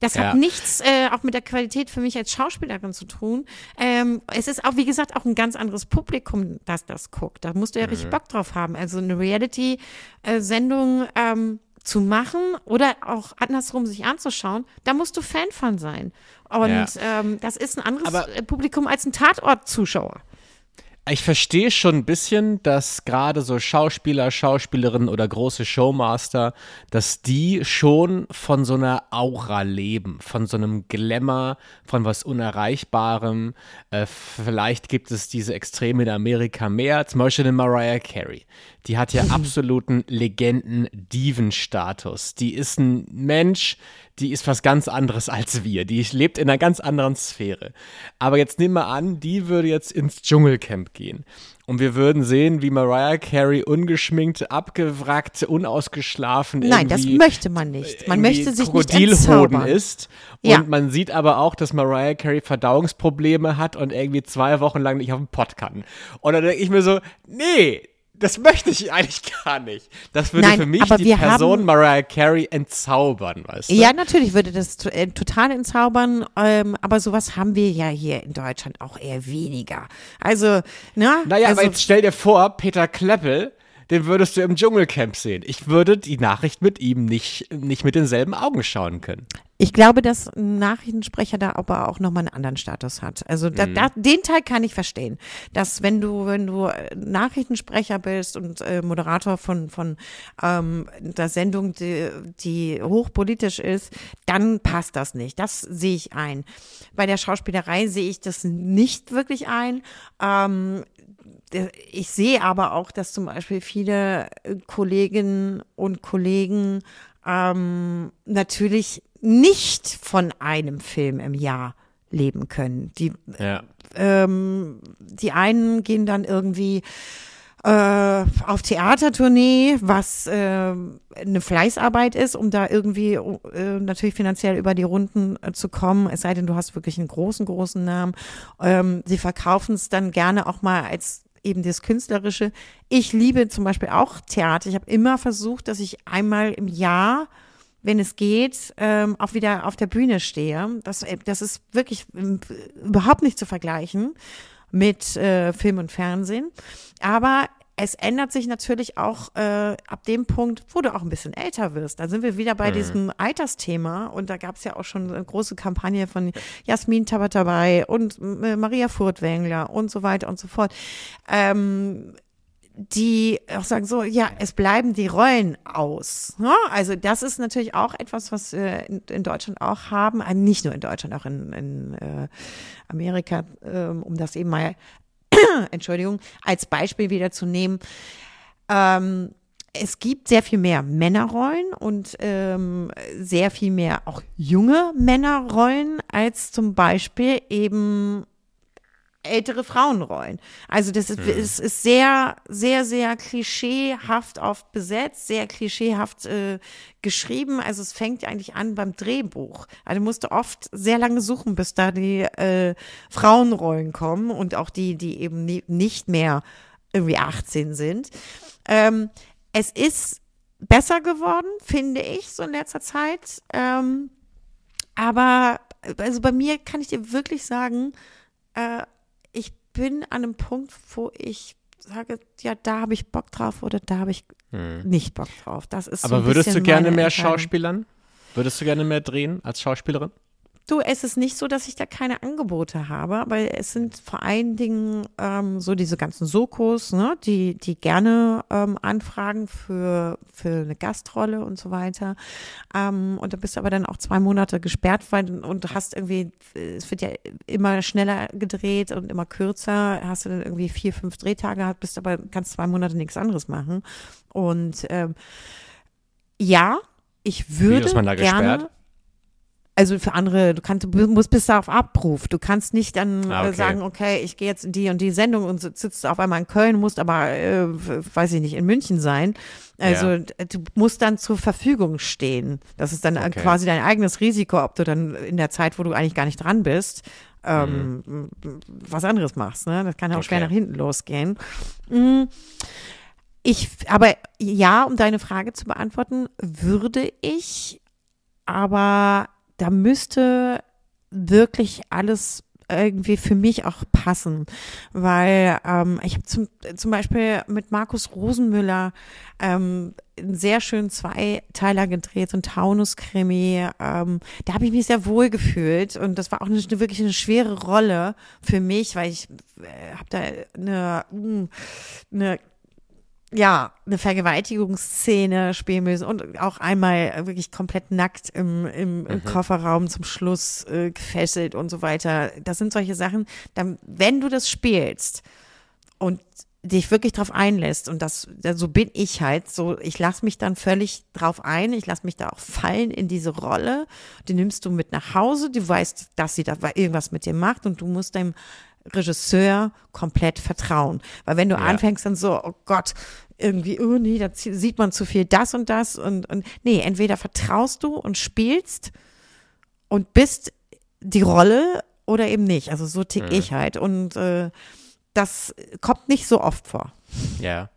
Das ja. hat nichts äh, auch mit der Qualität für mich als Schauspielerin zu tun. Ähm, es ist auch, wie gesagt, auch ein ganz anderes Publikum, das das guckt. Da musst du ja mhm. richtig Bock drauf haben. Also eine Reality-Sendung ähm, zu machen oder auch andersrum sich anzuschauen, da musst du Fan von sein. Und ja. ähm, das ist ein anderes Aber Publikum als ein Tatort-Zuschauer. Ich verstehe schon ein bisschen, dass gerade so Schauspieler, Schauspielerinnen oder große Showmaster, dass die schon von so einer Aura leben, von so einem Glamour, von was Unerreichbarem. Äh, vielleicht gibt es diese Extreme in Amerika mehr, zum Beispiel in Mariah Carey. Die hat ja [laughs] absoluten Legenden-Diven-Status. Die ist ein Mensch, die ist was ganz anderes als wir. Die lebt in einer ganz anderen Sphäre. Aber jetzt nehmen wir an, die würde jetzt ins Dschungelcamp gehen. Und wir würden sehen, wie Mariah Carey ungeschminkt, abgewrackt, unausgeschlafen. Nein, das möchte man nicht. Man möchte sich nicht entzaubern. ist. Und ja. man sieht aber auch, dass Mariah Carey Verdauungsprobleme hat und irgendwie zwei Wochen lang nicht auf den Pott kann. Und dann denke ich mir so, nee, Das möchte ich eigentlich gar nicht. Das würde Nein, für mich die Person Mariah Carey entzaubern, weißt du? Ja, natürlich würde das äh, total entzaubern, ähm, aber sowas haben wir ja hier in Deutschland auch eher weniger. Also, ne? Naja, also, aber jetzt stell dir vor, Peter Kleppel, den würdest du im Dschungelcamp sehen. Ich würde die Nachricht mit ihm nicht, nicht mit denselben Augen schauen können. Ich glaube, dass ein Nachrichtensprecher da aber auch nochmal einen anderen Status hat. Also da, da, den Teil kann ich verstehen. Dass wenn du, wenn du äh, Nachrichtensprecher bist und äh, Moderator von, von ähm, der Sendung, die, die hochpolitisch ist, dann passt das nicht. Das sehe ich ein. Bei der Schauspielerei sehe ich das nicht wirklich ein. Ähm, ich sehe aber auch, dass zum Beispiel viele äh, Kolleginnen und Kollegen ähm, natürlich nicht von einem Film im Jahr leben können. Die, Ja. ähm, die einen gehen dann irgendwie äh, auf Theatertournee, was äh, eine Fleißarbeit ist, um da irgendwie äh, natürlich finanziell über die Runden äh, zu kommen, es sei denn, du hast wirklich einen großen, großen Namen. Ähm, sie verkaufen es dann gerne auch mal als eben das Künstlerische. Ich liebe zum Beispiel auch Theater. Ich habe immer versucht, dass ich einmal im Jahr wenn es geht, ähm, auch wieder auf der Bühne stehe. Das, äh, das ist wirklich ähm, überhaupt nicht zu vergleichen mit äh, Film und Fernsehen. Aber es ändert sich natürlich auch äh, ab dem Punkt, wo du auch ein bisschen älter wirst. Da sind wir wieder bei diesem Altersthema und da gab es ja auch schon eine große Kampagne von Jasmin Tabatabai und äh, Maria Furtwängler und so weiter und so fort. Ähm, die auch sagen so, ja, es bleiben die Rollen aus. Ne? Also das ist natürlich auch etwas, was wir in, in Deutschland auch haben, äh, nicht nur in Deutschland, auch in, in äh, Amerika, ähm, um das eben mal, [clears throat] Entschuldigung, als Beispiel wieder zu nehmen. Ähm, es gibt sehr viel mehr Männerrollen und ähm, sehr viel mehr auch junge Männerrollen als zum Beispiel eben ältere Frauenrollen. Also das ist, es ist sehr, sehr, sehr klischeehaft oft besetzt, sehr klischeehaft äh, geschrieben. Also es fängt eigentlich an beim Drehbuch. Also musst du oft sehr lange suchen, bis da die äh, Frauenrollen kommen und auch die, die eben nie, nicht mehr irgendwie 18 sind. Ähm, es ist besser geworden, finde ich, so in letzter Zeit. Ähm, aber also bei mir kann ich dir wirklich sagen, äh, ich bin an einem Punkt, wo ich sage, ja, da habe ich Bock drauf oder da habe ich nicht Bock drauf. Das ist so Aber ein würdest du gerne mehr. Schauspielern? Würdest du gerne mehr drehen als Schauspielerin? Du, es ist nicht so, dass ich da keine Angebote habe, aber es sind vor allen Dingen ähm, so diese ganzen Sokos, ne, die, die gerne ähm, anfragen für, für eine Gastrolle und so weiter. Ähm, und da bist du aber dann auch zwei Monate gesperrt, weil und hast irgendwie, es wird ja immer schneller gedreht und immer kürzer, hast du dann irgendwie vier, fünf Drehtage gehabt, bist aber kannst zwei Monate nichts anderes machen. Und ähm, ja, ich würde ist man da gerne. gesperrt? Also für andere, du kannst, du musst bis da auf Abruf. Du kannst nicht dann Ah, äh, okay. sagen, okay, ich gehe jetzt in die und die Sendung und sitzt auf einmal in Köln, musst aber, äh, weiß ich nicht, in München sein. Also Ja. d- du musst dann zur Verfügung stehen. Das ist dann äh, Okay. quasi dein eigenes Risiko, ob du dann in der Zeit, wo du eigentlich gar nicht dran bist, ähm, was anderes machst. Ne? Das kann ja auch schwer Mhm. Okay. nach hinten losgehen. Mm. Ich, aber ja, um deine Frage zu beantworten, würde ich, aber da müsste wirklich alles irgendwie für mich auch passen, weil ähm, ich habe zum, zum Beispiel mit Markus Rosenmüller ähm, einen sehr schönen Zweiteiler gedreht, so ein Taunus-Krimi. Ähm, da habe ich mich sehr wohl gefühlt und das war auch eine, wirklich eine schwere Rolle für mich, weil ich äh, habe da eine, mh, eine ja, eine Vergewaltigungsszene spielen müssen und auch einmal wirklich komplett nackt im, im, im Kofferraum zum Schluss äh, gefesselt und so weiter. Das sind solche Sachen, dann, wenn du das spielst und dich wirklich drauf einlässt und das, da- so bin ich halt, so, ich lasse mich dann völlig drauf ein, ich lasse mich da auch fallen in diese Rolle, die nimmst du mit nach Hause, du weißt, dass sie da irgendwas mit dir macht und du musst deinem Regisseur komplett vertrauen. Weil wenn du Ja. anfängst dann so, oh Gott, irgendwie, oh nee, da sieht man zu viel das und das und, und nee, entweder vertraust du und spielst und bist die Rolle oder eben nicht. Also so tick ich halt und äh, das kommt nicht so oft vor. Ja.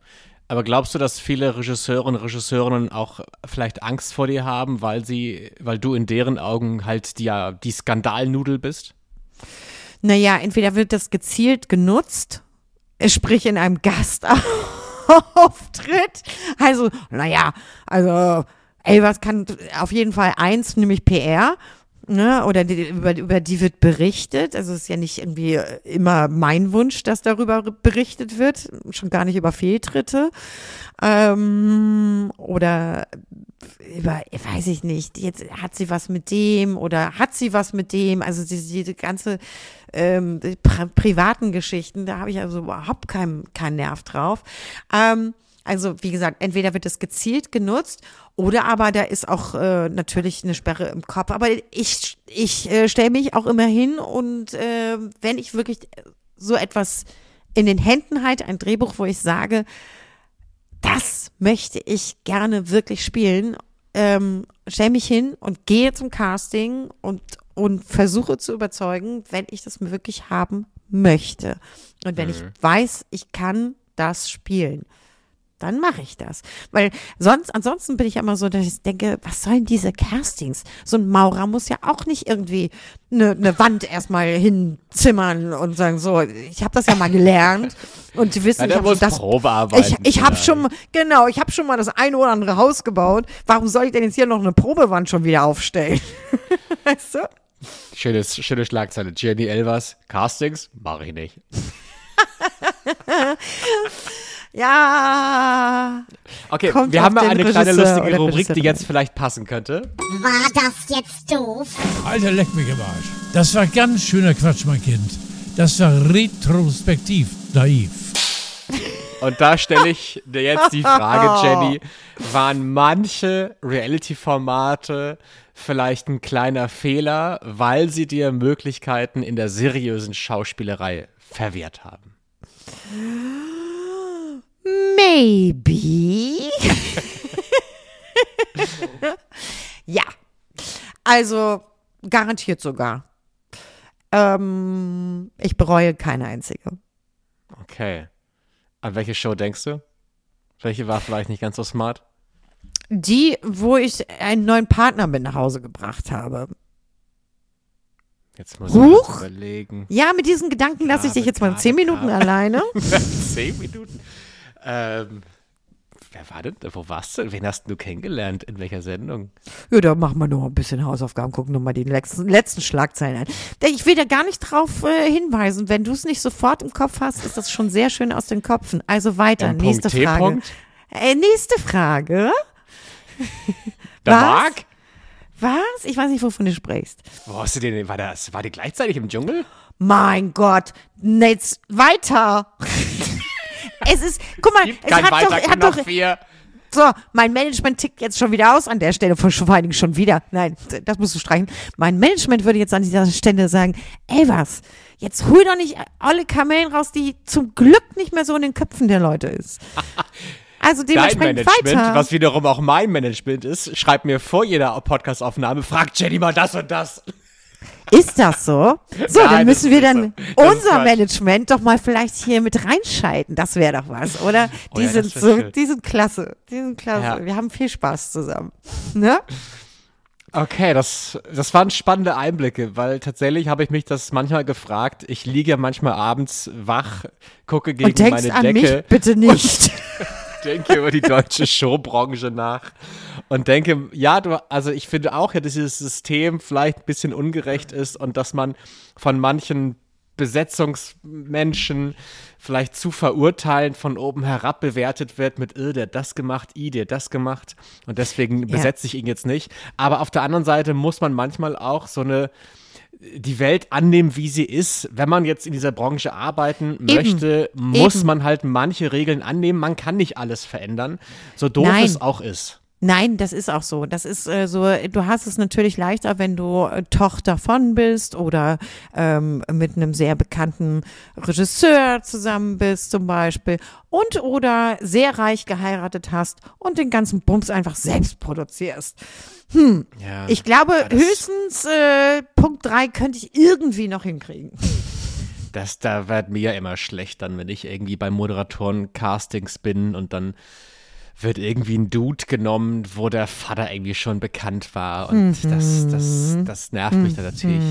Aber glaubst du, dass viele Regisseure und Regisseurinnen auch vielleicht Angst vor dir haben, weil sie, weil du in deren Augen halt die, die Skandalnudel bist? Naja, entweder wird das gezielt genutzt, sprich in einem Gastauftritt. Also, naja, also, ey, was kann auf jeden Fall eins, nämlich PR ne, oder die, über, über die wird berichtet. Also es ist ja nicht irgendwie immer mein Wunsch, dass darüber berichtet wird, schon gar nicht über Fehltritte. Ähm, oder über, weiß ich nicht, jetzt hat sie was mit dem oder hat sie was mit dem, also diese, diese ganze ähm, pri privaten Geschichten, da habe ich also überhaupt keinen kein Nerv drauf. Ähm, also wie gesagt, entweder wird es gezielt genutzt oder aber da ist auch äh, natürlich eine Sperre im Kopf. Aber ich, ich äh, stelle mich auch immer hin und äh, wenn ich wirklich so etwas in den Händen halte, ein Drehbuch, wo ich sage, das möchte ich gerne wirklich spielen, ähm, stelle mich hin und gehe zum Casting und, und versuche zu überzeugen, wenn ich das wirklich haben möchte. Und wenn mhm. ich weiß, ich kann das spielen dann mache ich das. Weil sonst, ansonsten bin ich immer so, dass ich denke, was sollen diese Castings? So ein Maurer muss ja auch nicht irgendwie eine, eine Wand erstmal hinzimmern und sagen, so, ich habe das ja mal gelernt. Und die wissen, ja, ich habe das. Ich, ich habe schon, genau, ich habe schon mal das eine oder andere Haus gebaut. Warum soll ich denn jetzt hier noch eine Probewand schon wieder aufstellen? [laughs] weißt du? Schönes, schöne Schlagzeile. Jenny Elvers, Castings? Mache ich nicht. [laughs] Ja. Okay, wir haben mal eine kleine lustige Rubrik, die jetzt vielleicht passen könnte. War das jetzt doof? Alter, leck mich im Arsch. Das war ganz schöner Quatsch, mein Kind. Das war retrospektiv naiv. Und da stelle ich dir jetzt die Frage, [laughs] Jenny, waren manche Reality-Formate vielleicht ein kleiner Fehler, weil sie dir Möglichkeiten in der seriösen Schauspielerei verwehrt haben? Maybe. ja. Also garantiert sogar. Ähm, ich bereue keine einzige. Okay. An welche Show denkst du? Welche war vielleicht nicht ganz so smart? Die, wo ich einen neuen Partner mit nach Hause gebracht habe. Jetzt muss Huch? ich überlegen. Ja, mit diesen Gedanken lasse ich dich jetzt mal zehn Minuten alleine. [laughs] zehn Minuten? Ähm, wer war denn? Wo warst du? Wen hast du kennengelernt? In welcher Sendung? Ja, da machen wir noch ein bisschen Hausaufgaben, gucken noch mal die letzten, letzten Schlagzeilen an. Ich will da gar nicht drauf äh, hinweisen. Wenn du es nicht sofort im Kopf hast, ist das schon sehr schön aus den Köpfen. Also weiter, M. nächste T. Frage. Äh, nächste Frage. [laughs] Der Marc? Was? Ich weiß nicht, wovon du sprichst. Wo hast du den? War das? War die gleichzeitig im Dschungel? Mein Gott. Jetzt weiter. [laughs] es ist, guck mal, es hat doch, er hat doch, vier. So, mein Management tickt jetzt schon wieder aus an der Stelle, vor allen Dingen schon wieder. Nein, das musst du streichen. Mein Management würde jetzt an dieser Stelle sagen, ey was, jetzt hol doch nicht alle Kamellen raus, die zum Glück nicht mehr so in den Köpfen der Leute ist. [laughs] Also dementsprechend Dein Management, weiter. was wiederum auch mein Management ist, schreibt mir vor jeder Podcastaufnahme, fragt Jenny mal das und das. Ist das so? So, Nein, dann müssen wir dann so. unser Management doch mal vielleicht hier mit reinschalten. Das wäre doch was, oder? Oh die ja, sind so, schön. die sind klasse. Die sind klasse. Ja. Wir haben viel Spaß zusammen. Ne? Okay, das, das waren spannende Einblicke, weil tatsächlich habe ich mich das manchmal gefragt. Ich liege manchmal abends wach, gucke gegen und denkst meine an Decke. Mich bitte nicht. [laughs] denke über die deutsche Showbranche nach und denke, ja, du, also ich finde auch, ja, dass dieses System vielleicht ein bisschen ungerecht ist und dass man von manchen Besetzungsmenschen vielleicht zu verurteilen von oben herab bewertet wird mit, äh, der hat das gemacht, i, der das gemacht und deswegen ja. besetze ich ihn jetzt nicht. Aber auf der anderen Seite muss man manchmal auch so eine die Welt annehmen, wie sie ist. Wenn man jetzt in dieser Branche arbeiten Eben. möchte, muss Eben. man halt manche Regeln annehmen. Man kann nicht alles verändern, so doof Nein. es auch ist. Nein, das ist auch so. Das ist äh, so, du hast es natürlich leichter, wenn du äh, Tochter von bist oder ähm, mit einem sehr bekannten Regisseur zusammen bist zum Beispiel und oder sehr reich geheiratet hast und den ganzen Bums einfach selbst produzierst. Hm, ja, ich glaube, höchstens äh, Punkt drei könnte ich irgendwie noch hinkriegen. Das, da wird mir immer schlecht dann, wenn ich irgendwie bei Moderatoren-Castings bin und dann wird irgendwie ein Dude genommen, wo der Vater irgendwie schon bekannt war. Und das, das, das nervt mich dann natürlich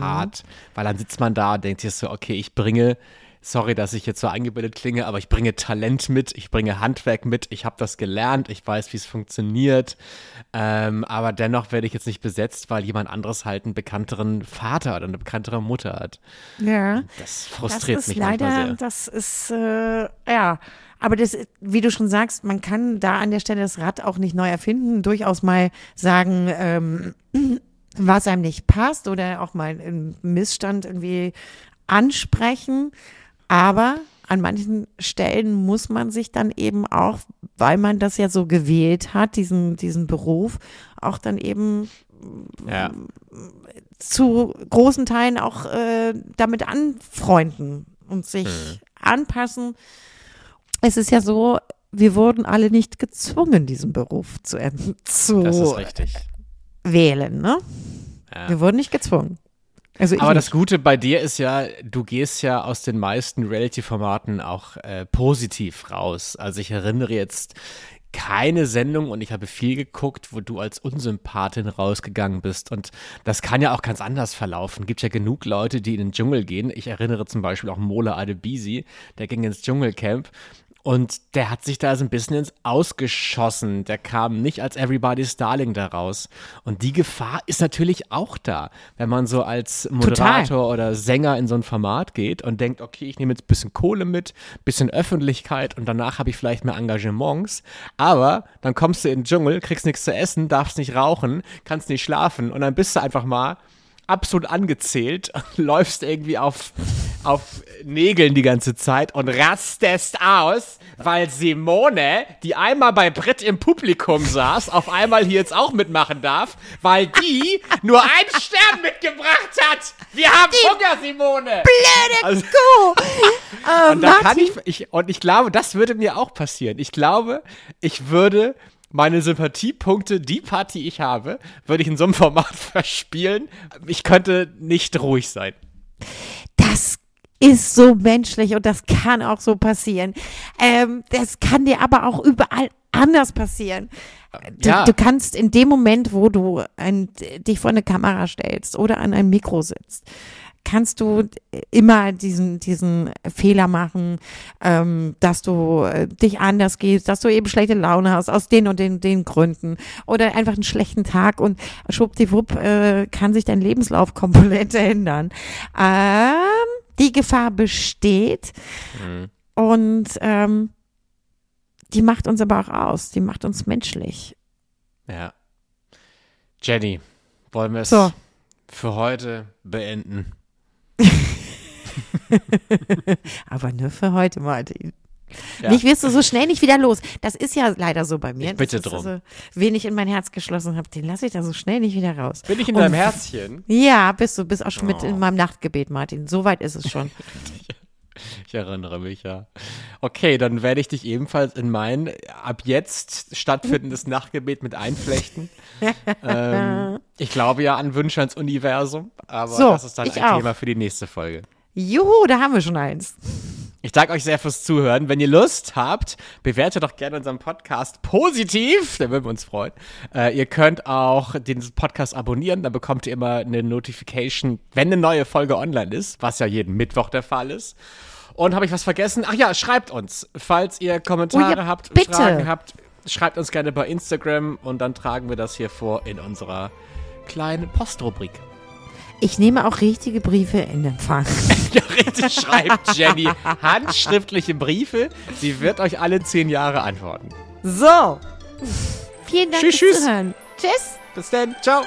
hart, weil dann sitzt man da und denkt sich so, okay, ich bringe, sorry, dass ich jetzt so eingebildet klinge, aber ich bringe Talent mit, ich bringe Handwerk mit, ich habe das gelernt, ich weiß, wie es funktioniert. Ähm, aber dennoch werde ich jetzt nicht besetzt, weil jemand anderes halt einen bekannteren Vater oder eine bekanntere Mutter hat. Ja. Das frustriert das ist mich leider, manchmal sehr. das ist, äh, ja. Aber das, wie du schon sagst, man kann da an der Stelle das Rad auch nicht neu erfinden, durchaus mal sagen, ähm, [clears throat] was einem nicht passt oder auch mal einen Missstand irgendwie ansprechen. Aber an manchen Stellen muss man sich dann eben auch, weil man das ja so gewählt hat, diesen, diesen Beruf, auch dann eben Ja. zu großen Teilen auch äh, damit anfreunden und sich Mhm. anpassen. Es ist ja so, wir wurden alle nicht gezwungen, diesen Beruf zu, [laughs] zu wählen. Ne? Ja. Wir wurden nicht gezwungen. Also Aber nicht. das Gute bei dir ist ja, du gehst ja aus den meisten Reality-Formaten auch äh, positiv raus. Also ich erinnere jetzt keine Sendung und ich habe viel geguckt, wo du als Unsympathin rausgegangen bist. Und das kann ja auch ganz anders verlaufen. Gibt ja genug Leute, die in den Dschungel gehen. Ich erinnere zum Beispiel auch Mola Adebisi, der ging ins Dschungelcamp. Und der hat sich da so ein bisschen ins Ausgeschossen. Der kam nicht als Everybody's Darling da raus. Und die Gefahr ist natürlich auch da, wenn man so als Moderator oder Sänger in so ein Format geht und denkt, okay, ich nehme jetzt ein bisschen Kohle mit, bisschen Öffentlichkeit und danach habe ich vielleicht mehr Engagements. Aber dann kommst du in den Dschungel, kriegst nichts zu essen, darfst nicht rauchen, kannst nicht schlafen und dann bist du einfach mal absolut angezählt, [laughs] läufst irgendwie auf, auf Nägeln die ganze Zeit und rastest aus, weil Simone, die einmal bei Brit im Publikum saß, auf einmal hier jetzt auch mitmachen darf, weil die [laughs] nur einen Stern mitgebracht hat. Wir haben Hunger, Simone. Blöde Also- Kuh! Äh, [laughs] Und da kann ich, ich, und ich glaube, das würde mir auch passieren. Ich glaube, ich würde meine Sympathiepunkte, die Party ich habe, würde ich in so einem Format [laughs] verspielen. Ich könnte nicht ruhig sein. das ist so menschlich und das kann auch so passieren. Ähm, das kann dir aber auch überall anders passieren. Du, Ja. du kannst in dem Moment, wo du ein, dich vor eine Kamera stellst oder an einem Mikro sitzt, kannst du immer diesen, diesen Fehler machen, ähm, dass du äh, dich anders gehst, dass du eben schlechte Laune hast, aus den und den, den Gründen oder einfach einen schlechten Tag und schwuppdiwupp äh, kann sich dein Lebenslauf komplett [laughs] ändern. Ähm, die Gefahr besteht und ähm, die macht uns aber auch aus, die macht uns menschlich. Ja. Jenny, wollen wir es So. für heute beenden? [laughs] Aber nur für heute, Martin. Ja. Mich wirst du so schnell nicht wieder los. Das ist ja leider so bei mir. Ich bitte drum. Also, wen ich in mein Herz geschlossen habe, den lasse ich da so schnell nicht wieder raus. Bin ich in Und- deinem Herzchen? Ja, bist du, bist auch schon mit Oh. in meinem Nachtgebet, Martin. So weit ist es schon. [laughs] Ich erinnere mich, ja. Okay, dann werde ich dich ebenfalls in mein ab jetzt stattfindendes Nachtgebet mit einflechten. [laughs] ähm, ich glaube ja an Wünsche ans Universum, aber So, das ist dann ein auch. Thema für die nächste Folge. Juhu, da haben wir schon eins. Ich danke euch sehr fürs Zuhören. Wenn ihr Lust habt, bewertet doch gerne unseren Podcast positiv, da würden wir uns freuen. Äh, ihr könnt auch den Podcast abonnieren, dann bekommt ihr immer eine Notification, wenn eine neue Folge online ist, was ja jeden Mittwoch der Fall ist. Und habe ich was vergessen? Ach ja, schreibt uns, falls ihr Kommentare Oh ja, habt, bitte. Fragen habt, schreibt uns gerne bei Instagram und dann tragen wir das hier vor in unserer kleinen Postrubrik. Ich nehme auch richtige Briefe in Empfang. [laughs] Richtig schreibt Jenny handschriftliche Briefe. Sie wird euch alle zehn Jahre antworten. So. Vielen Dank fürs. Zuhören. Tschüss. Bis dann. Ciao.